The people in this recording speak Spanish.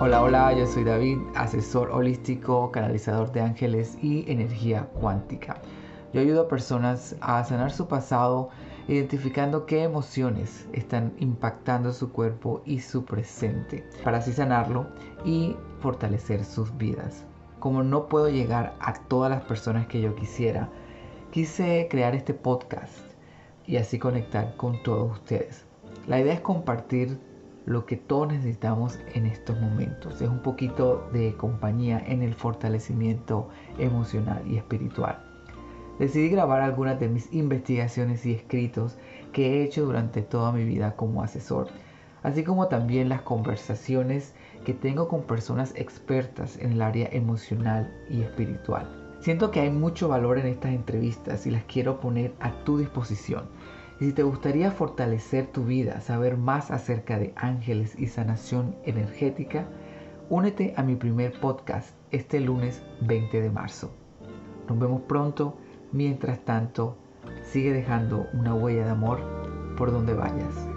Hola, yo soy David, asesor holístico, canalizador de ángeles y energía cuántica. Yo ayudo a personas a sanar su pasado identificando qué emociones están impactando su cuerpo y su presente para así sanarlo y fortalecer sus vidas. Como no puedo llegar a todas las personas que yo quisiera, quise crear este podcast y así conectar con todos ustedes. La idea es compartir lo que todos necesitamos en estos momentos. Es un poquito de compañía en el fortalecimiento emocional y espiritual. Decidí grabar algunas de mis investigaciones y escritos que he hecho durante toda mi vida como asesor, así como también las conversaciones que tengo con personas expertas en el área emocional y espiritual. Siento que hay mucho valor en estas entrevistas y las quiero poner a tu disposición. Si te gustaría fortalecer tu vida, saber más acerca de ángeles y sanación energética, únete a mi primer podcast este lunes 20 de marzo. Nos vemos pronto. Mientras tanto, sigue dejando una huella de amor por donde vayas.